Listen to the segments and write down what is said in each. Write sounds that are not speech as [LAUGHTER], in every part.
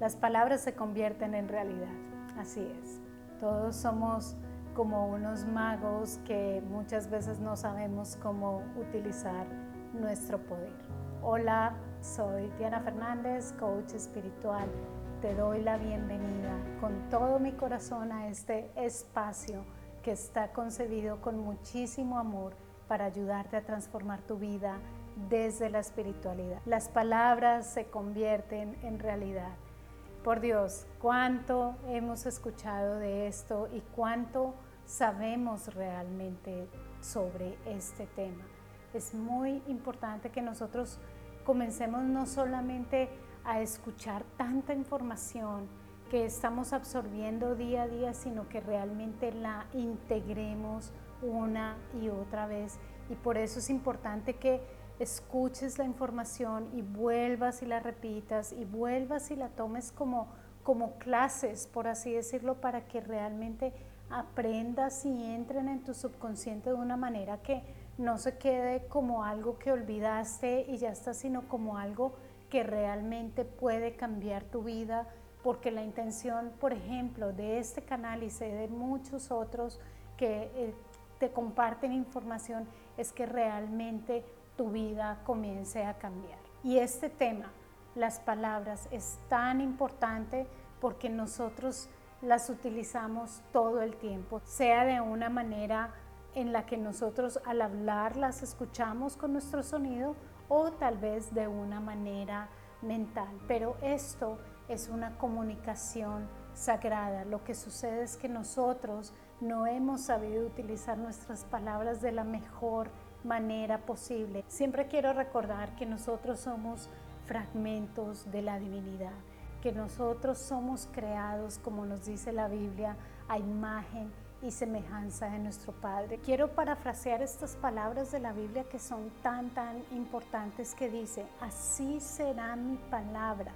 las palabras se convierten en realidad. Así es. Todos somos como unos magos que muchas veces no sabemos cómo utilizar nuestro poder. Hola, soy Diana Fernández, coach espiritual. Te doy la bienvenida con todo mi corazón a este espacio que está concebido con muchísimo amor para ayudarte a transformar tu vida desde la espiritualidad. Las palabras se convierten en realidad. Por Dios, cuánto hemos escuchado de esto y cuánto sabemos realmente sobre este tema. Es muy importante que nosotros comencemos no solamente a escuchar tanta información que estamos absorbiendo día a día, sino que realmente la integremos una y otra vez. Y por eso es importante que escuches la información y vuelvas y la repitas y vuelvas y la tomes como, como clases, por así decirlo, para que realmente aprendas y entren en tu subconsciente de una manera que no se quede como algo que olvidaste y ya está, sino como algo que realmente puede cambiar tu vida, porque la intención, por ejemplo, de este canal y de muchos otros que eh, te comparten información, es que realmente tu vida comience a cambiar. Y este tema, las palabras, es tan importante porque nosotros las utilizamos todo el tiempo, sea de una manera en la que nosotros al hablar las escuchamos con nuestro sonido o tal vez de una manera mental. Pero esto es una comunicación sagrada. Lo que sucede es que nosotros no hemos sabido utilizar nuestras palabras de la mejor manera posible. Siempre quiero recordar que nosotros somos fragmentos de la divinidad, que nosotros somos creados, como nos dice la Biblia, a imagen y semejanza de nuestro Padre. Quiero parafrasear estas palabras de la Biblia que son tan, tan importantes que dice, así será mi palabra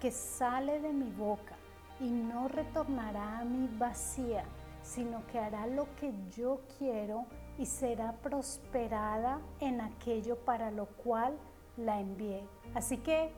que sale de mi boca y no retornará a mí vacía, sino que hará lo que yo quiero y será prosperada en aquello para lo cual la envié. Así que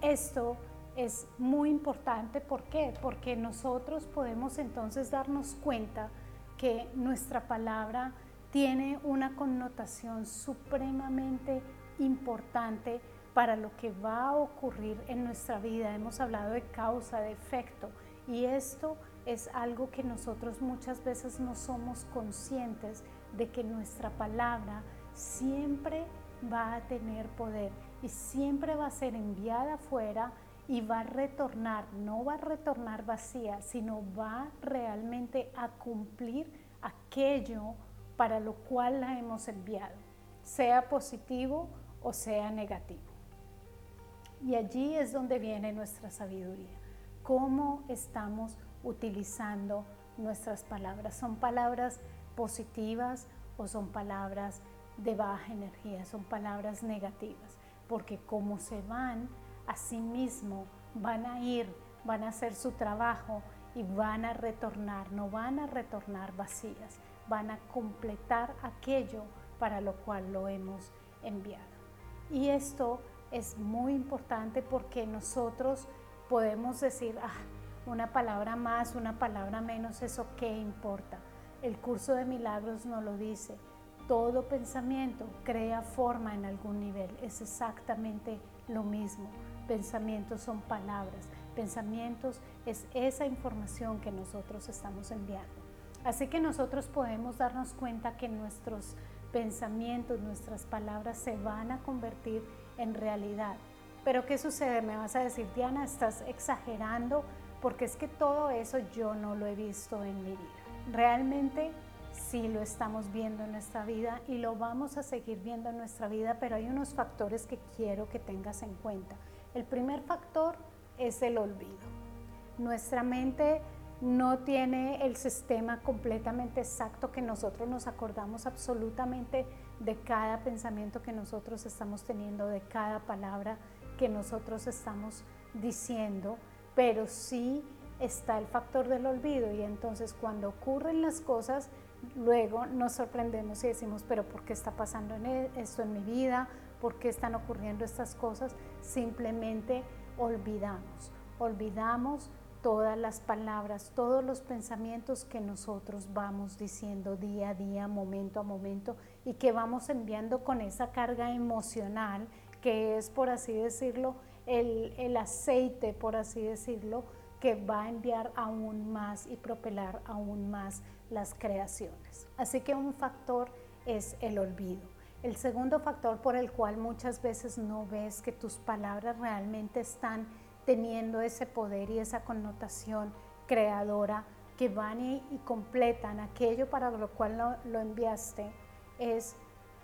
esto es muy importante. ¿Por qué? Porque nosotros podemos entonces darnos cuenta que nuestra palabra tiene una connotación supremamente importante para lo que va a ocurrir en nuestra vida. Hemos hablado de causa, de efecto, y esto es algo que nosotros muchas veces no somos conscientes de que nuestra palabra siempre va a tener poder y siempre va a ser enviada afuera y va a retornar, no va a retornar vacía, sino va realmente a cumplir aquello para lo cual la hemos enviado, sea positivo o sea negativo. Y allí es donde viene nuestra sabiduría, cómo estamos utilizando nuestras palabras. Son palabras positivas o son palabras de baja energía, son palabras negativas, porque como se van, a sí mismo van a ir, van a hacer su trabajo y van a retornar, no van a retornar vacías, van a completar aquello para lo cual lo hemos enviado. Y esto es muy importante porque nosotros podemos decir, ah, una palabra más, una palabra menos, eso qué importa. El curso de milagros nos lo dice. Todo pensamiento crea forma en algún nivel. Es exactamente lo mismo. Pensamientos son palabras. Pensamientos es esa información que nosotros estamos enviando. Así que nosotros podemos darnos cuenta que nuestros pensamientos, nuestras palabras se van a convertir en realidad. Pero ¿qué sucede? Me vas a decir, Diana, estás exagerando porque es que todo eso yo no lo he visto en mi vida. Realmente sí lo estamos viendo en nuestra vida y lo vamos a seguir viendo en nuestra vida, pero hay unos factores que quiero que tengas en cuenta. El primer factor es el olvido. Nuestra mente no tiene el sistema completamente exacto que nosotros nos acordamos absolutamente de cada pensamiento que nosotros estamos teniendo, de cada palabra que nosotros estamos diciendo pero sí está el factor del olvido y entonces cuando ocurren las cosas, luego nos sorprendemos y decimos, pero ¿por qué está pasando e-, esto en mi vida? ¿Por qué están ocurriendo estas cosas? Simplemente olvidamos. olvidamos todas las palabras, todos los pensamientos que nosotros vamos diciendo día a día, momento a momento, y que vamos enviando con esa carga emocional que es, por así decirlo, el, el aceite, por así decirlo, que va a enviar aún más y propelar aún más las creaciones. Así que un factor es el olvido. El segundo factor por el cual muchas veces no ves que tus palabras realmente están teniendo ese poder y esa connotación creadora que van y, completan aquello para lo cual lo, lo, enviaste, es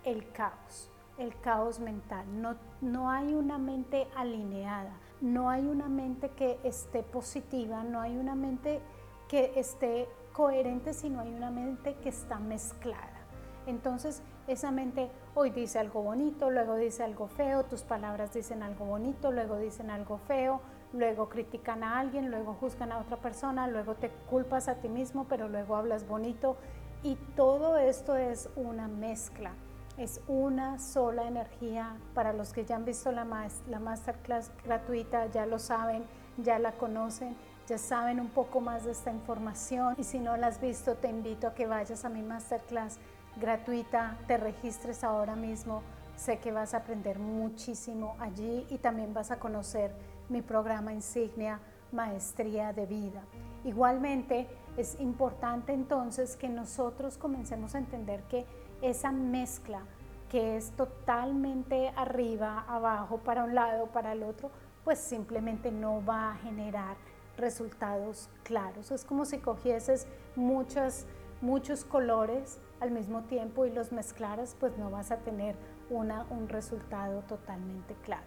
el caos, el caos mental. No, no hay una mente alineada, no hay una mente que esté positiva, no hay una mente que esté coherente, sino hay una mente que está mezclada. Entonces, esa mente hoy dice algo bonito, luego dice algo feo, tus palabras dicen algo bonito, luego dicen algo feo, luego critican a alguien, luego juzgan a otra persona, luego te culpas a ti mismo, pero luego hablas bonito. Y todo esto es una mezcla, es una sola energía. Para los que ya han visto la, la masterclass gratuita, ya lo saben, ya la conocen, ya saben un poco más de esta información. Y si no la has visto, te invito a que vayas a mi masterclass gratuita, te registres ahora mismo. Sé que vas a aprender muchísimo allí y también vas a conocer mi programa insignia Maestría de Vida. Igualmente, es importante entonces que nosotros comencemos a entender que esa mezcla que es totalmente arriba, abajo, para un lado, para el otro, pues simplemente no va a generar resultados claros. Es como si cogieses muchos, muchos colores al mismo tiempo y los mezclaras, pues no vas a tener una, un resultado totalmente claro.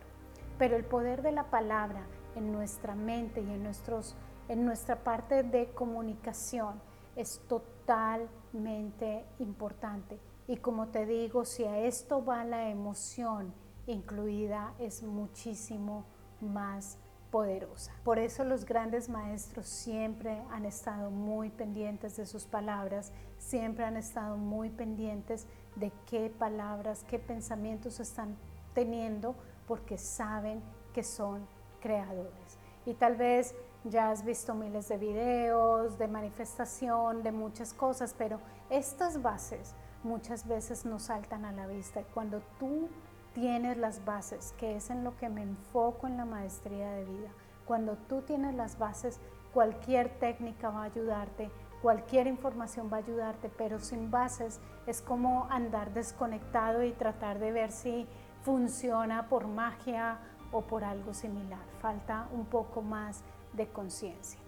Pero el poder de la palabra en nuestra mente y en, nuestros, en nuestra parte de comunicación es totalmente importante. Y como te digo, si a esto va la emoción incluida, es muchísimo más poderosa. Por eso los grandes maestros siempre han estado muy pendientes de sus palabras, siempre han estado muy pendientes de qué palabras, qué pensamientos están teniendo, porque saben que son creadores. Y tal vez ya has visto miles de videos, de manifestación, de muchas cosas, pero estas bases muchas veces nos saltan a la vista. Cuando tú tienes las bases, que es en lo que me enfoco en la maestría de vida. Cuando tú tienes las bases, cualquier técnica va a ayudarte, cualquier información va a ayudarte, pero sin bases es como andar desconectado y tratar de ver si funciona por magia o por algo similar. Falta un poco más de conciencia.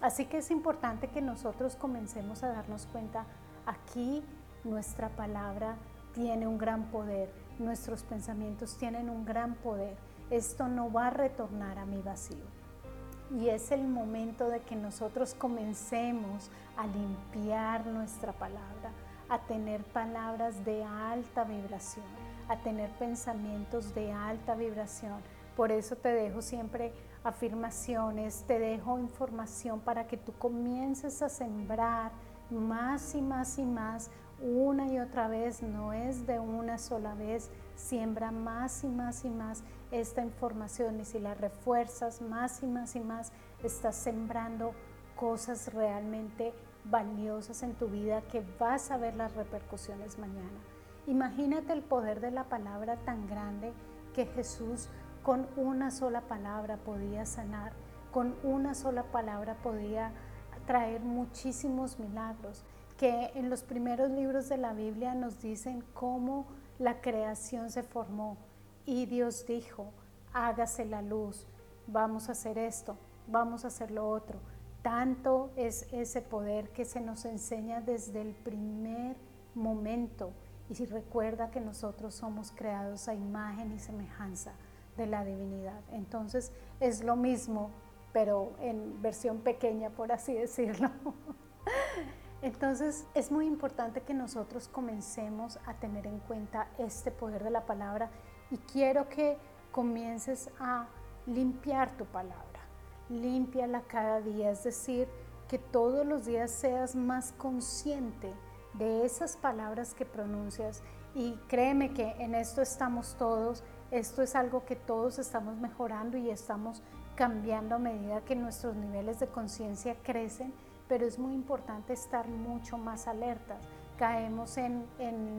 Así que es importante que nosotros comencemos a darnos cuenta, aquí nuestra palabra tiene un gran poder nuestros pensamientos tienen un gran poder. Esto no va a retornar a mi vacío. Y es el momento de que nosotros comencemos a limpiar nuestra palabra, a tener palabras de alta vibración, a tener pensamientos de alta vibración. Por eso te dejo siempre afirmaciones, te dejo información para que tú comiences a sembrar más y más y más una y otra vez, no es de una sola vez, siembra más y más y más esta información y si la refuerzas más y más y más, estás sembrando cosas realmente valiosas en tu vida que vas a ver las repercusiones mañana. Imagínate el poder de la palabra tan grande que Jesús con una sola palabra podía sanar, con una sola palabra podía traer muchísimos milagros que en los primeros libros de la Biblia nos dicen cómo la creación se formó y Dios dijo, hágase la luz, vamos a hacer esto, vamos a hacer lo otro. Tanto es ese poder que se nos enseña desde el primer momento. Y si recuerda que nosotros somos creados a imagen y semejanza de la divinidad. Entonces es lo mismo, pero en versión pequeña, por así decirlo. [LAUGHS] Entonces es muy importante que nosotros comencemos a tener en cuenta este poder de la palabra y quiero que comiences a limpiar tu palabra. Límpiala cada día, es decir, que todos los días seas más consciente de esas palabras que pronuncias y créeme que en esto estamos todos, esto es algo que todos estamos mejorando y estamos cambiando a medida que nuestros niveles de conciencia crecen, pero es muy importante estar mucho más alertas. Caemos en,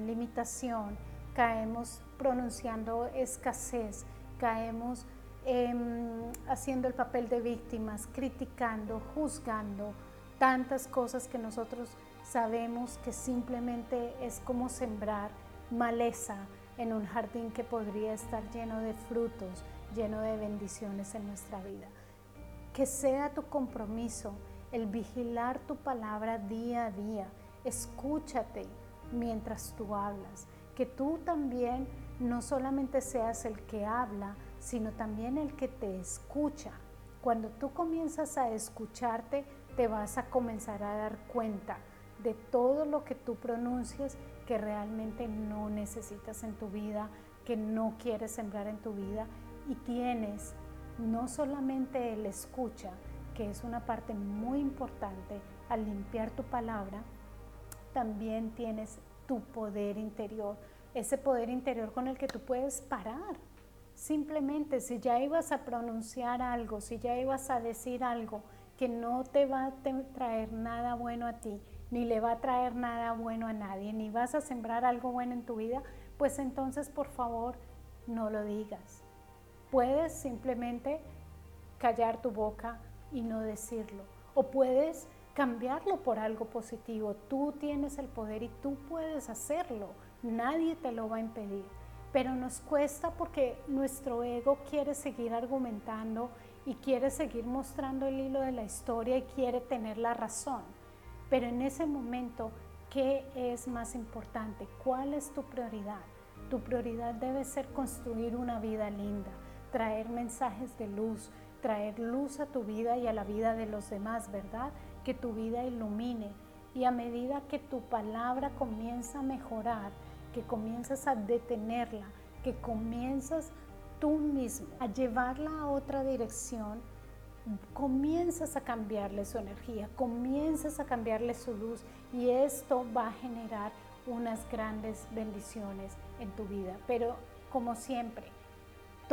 limitación, caemos pronunciando escasez, caemos Em, haciendo el papel de víctimas, criticando, juzgando, tantas cosas que nosotros sabemos que simplemente es como sembrar maleza en un jardín que podría estar lleno de frutos, lleno de bendiciones en nuestra vida. Que sea tu compromiso el vigilar tu palabra día a día. Escúchate mientras tú hablas. Que tú también no solamente seas el que habla, sino también el que te escucha. Cuando tú comienzas a escucharte, te vas a comenzar a dar cuenta de todo lo que tú pronuncias que realmente no necesitas en tu vida, que no quieres sembrar en tu vida y tienes no solamente el escucha, que es una parte muy importante al limpiar tu palabra, también tienes tu poder interior, ese poder interior con el que tú puedes parar Simplemente si ya ibas a pronunciar algo, si ya ibas a decir algo que no te va a traer nada bueno a ti, ni le va a traer nada bueno a nadie, ni vas a sembrar algo bueno en tu vida, pues entonces por favor no lo digas. Puedes simplemente callar tu boca y no decirlo. O puedes cambiarlo por algo positivo. Tú tienes el poder y tú puedes hacerlo. Nadie te lo va a impedir pero nos cuesta porque nuestro ego quiere seguir argumentando y quiere seguir mostrando el hilo de la historia y quiere tener la razón. Pero en ese momento, ¿qué es más importante? ¿Cuál es tu prioridad? Tu prioridad debe ser construir una vida linda, traer mensajes de luz, traer luz a tu vida y a la vida de los demás, ¿verdad? Que tu vida ilumine. Y a medida que tu palabra comienza a mejorar, que comienzas a detenerla, que comienzas tú mismo a llevarla a otra dirección, comienzas a cambiarle su energía, comienzas a cambiarle su luz y esto va a generar unas grandes bendiciones en tu vida. Pero como siempre,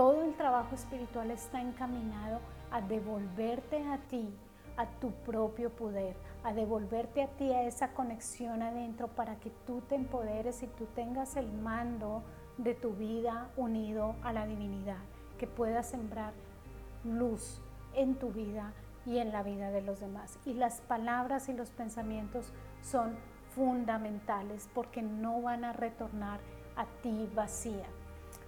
todo el trabajo espiritual está encaminado a devolverte a ti, a tu propio poder, a devolverte a ti a esa conexión adentro para que tú te empoderes y tú tengas el mando de tu vida unido a la divinidad, que puedas sembrar luz en tu vida y en la vida de los demás. Y las palabras y los pensamientos son fundamentales porque no van a retornar a ti vacía.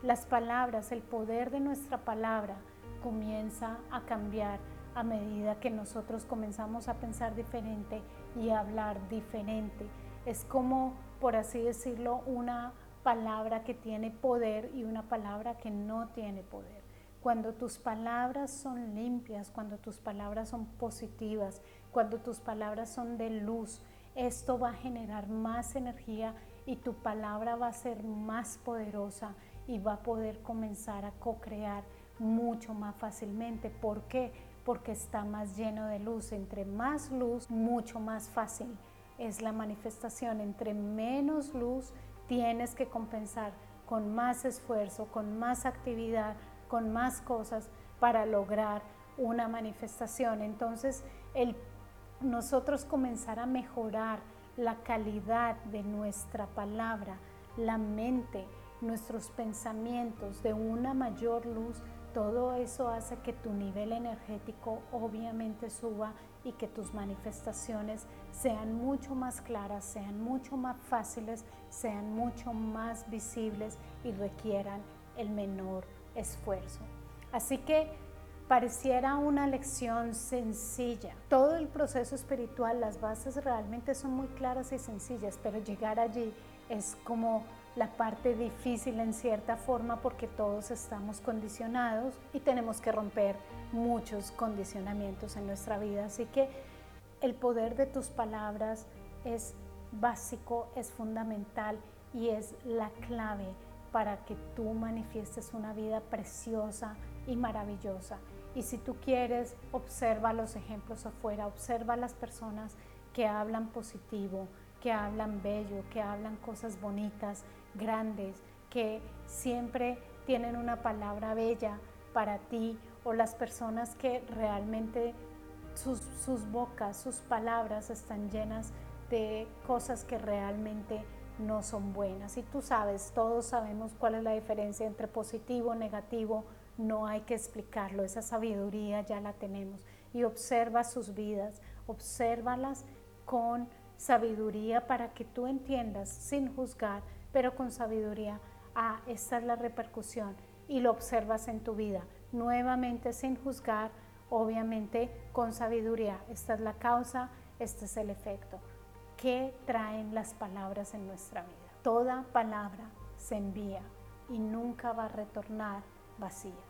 Las palabras, el poder de nuestra palabra comienza a cambiar a medida que nosotros comenzamos a pensar diferente y a hablar diferente. Es como, por así decirlo, una palabra que tiene poder y una palabra que no tiene poder. Cuando tus palabras son limpias, cuando tus palabras son positivas, cuando tus palabras son de luz, esto va a generar más energía y tu palabra va a ser más poderosa y va a poder comenzar a co-crear mucho más fácilmente. ¿Por qué? porque está más lleno de luz. Entre más luz, mucho más fácil es la manifestación. Entre menos luz, tienes que compensar con más esfuerzo, con más actividad, con más cosas para lograr una manifestación. Entonces, nosotros comenzar a mejorar la calidad de nuestra palabra, la mente, nuestros pensamientos de una mayor luz todo eso hace que tu nivel energético obviamente suba y que tus manifestaciones sean mucho más claras, sean mucho más fáciles, sean mucho más visibles y requieran el menor esfuerzo. Así que pareciera una lección sencilla. Todo el proceso espiritual, las bases realmente son muy claras y sencillas, pero llegar allí es como la parte difícil en cierta forma porque todos estamos condicionados y tenemos que romper muchos condicionamientos en nuestra vida. Así que el poder de tus palabras es básico, es fundamental y es la clave para que tú manifiestes una vida preciosa y maravillosa. Y si tú quieres, observa los ejemplos afuera, observa las personas que hablan positivo, que hablan bello, que hablan cosas bonitas, grandes, que siempre tienen una palabra bella para ti o las personas que realmente sus, sus bocas, sus palabras están llenas de cosas que realmente no son buenas. Y tú sabes, todos sabemos cuál es la diferencia entre positivo, negativo, no hay que explicarlo, esa sabiduría ya la tenemos. Y observa sus vidas, obsérvalas con sabiduría para que tú entiendas sin juzgar, pero con sabiduría, ah, esta es la repercusión y lo observas en tu vida. Nuevamente sin juzgar, obviamente con sabiduría. Esta es la causa, este es el efecto. ¿Qué traen las palabras en nuestra vida? Toda palabra se envía y nunca va a retornar vacía.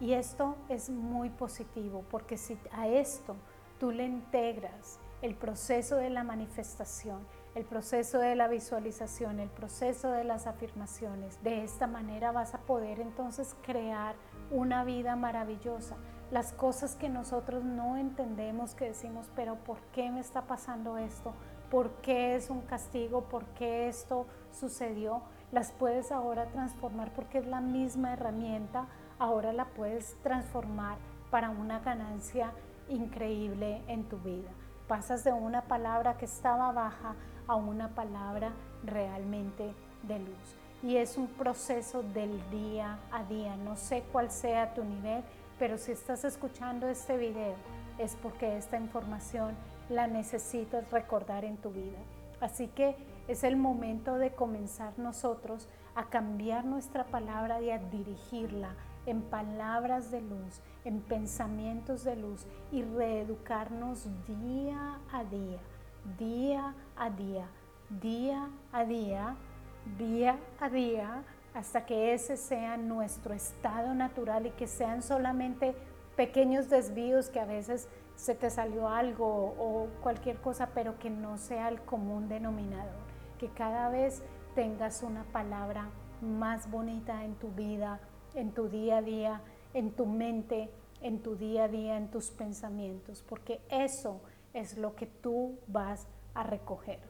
Y esto es muy positivo porque si a esto tú le integras el proceso de la manifestación, el proceso de la visualización, el proceso de las afirmaciones. De esta manera vas a poder entonces crear una vida maravillosa. Las cosas que nosotros no entendemos, que decimos, pero ¿por qué me está pasando esto? ¿Por qué es un castigo? ¿Por qué esto sucedió? Las puedes ahora transformar porque es la misma herramienta. Ahora la puedes transformar para una ganancia increíble en tu vida. Pasas de una palabra que estaba baja a una palabra realmente de luz. Y es un proceso del día a día. No sé cuál sea tu nivel, pero si estás escuchando este video es porque esta información la necesitas recordar en tu vida. Así que es el momento de comenzar nosotros a cambiar nuestra palabra y a dirigirla en palabras de luz, en pensamientos de luz y reeducarnos día a día, día a día, día a día, día a día, hasta que ese sea nuestro estado natural y que sean solamente pequeños desvíos que a veces se te salió algo o cualquier cosa, pero que no sea el común denominador, que cada vez tengas una palabra más bonita en tu vida, en tu día a día, en tu mente, en tu día a día, en tus pensamientos, porque eso es lo que tú vas a recoger.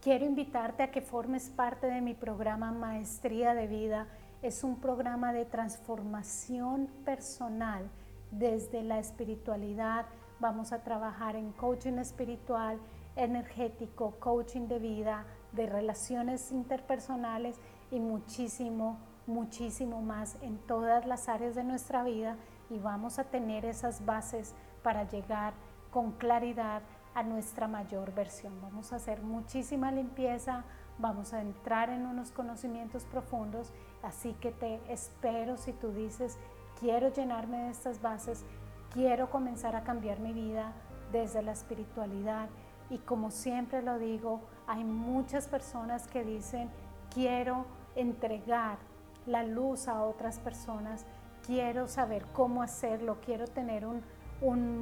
Quiero invitarte a que formes parte de mi programa Maestría de Vida. Es un programa de transformación personal desde la espiritualidad. Vamos a trabajar en coaching espiritual, energético, coaching de vida, de relaciones interpersonales y muchísimo muchísimo más en todas las áreas de nuestra vida y vamos a tener esas bases para llegar con claridad a nuestra mayor versión. Vamos a hacer muchísima limpieza, vamos a entrar en unos conocimientos profundos, así que te espero si tú dices, quiero llenarme de estas bases, quiero comenzar a cambiar mi vida desde la espiritualidad y como siempre lo digo, hay muchas personas que dicen, quiero entregar la luz a otras personas, quiero saber cómo hacerlo, quiero tener un,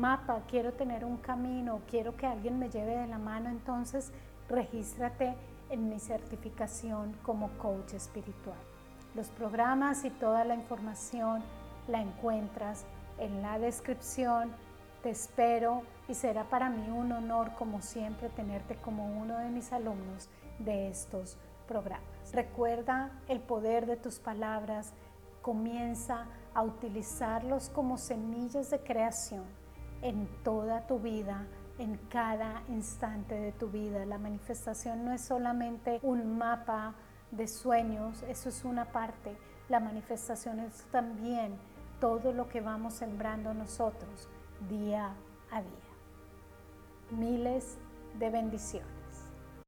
mapa, quiero tener un camino, quiero que alguien me lleve de la mano, entonces regístrate en mi certificación como coach espiritual. Los programas y toda la información la encuentras en la descripción. Te espero y será para mí un honor como siempre tenerte como uno de mis alumnos de estos programas. Recuerda el poder de tus palabras, comienza a utilizarlos como semillas de creación en toda tu vida, en cada instante de tu vida. La manifestación no es solamente un mapa de sueños, eso es una parte. La manifestación es también todo lo que vamos sembrando nosotros día a día. Miles de bendiciones.